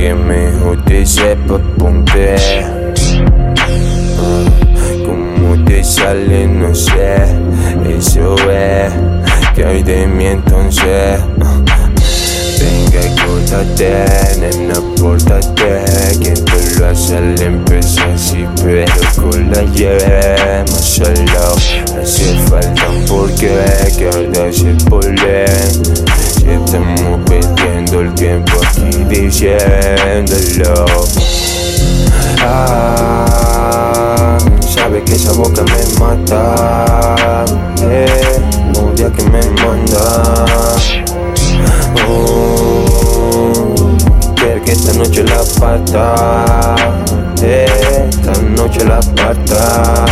que mejor te sepa ponte uh, Como te sale no sé. Eso es Que hay de mí entonces Venga y córtate, nena, pórtate Quien te lo hace le empieza así Pero con la yema solo. Hace falta un porqué que ahora se polen Si estamos perdiendo el tiempo aquí diciéndolo. Ah, sabe que esa boca me mata. Eh, Odia que me manda. Oh, que esta noche la parta, eh, esta noche la parta.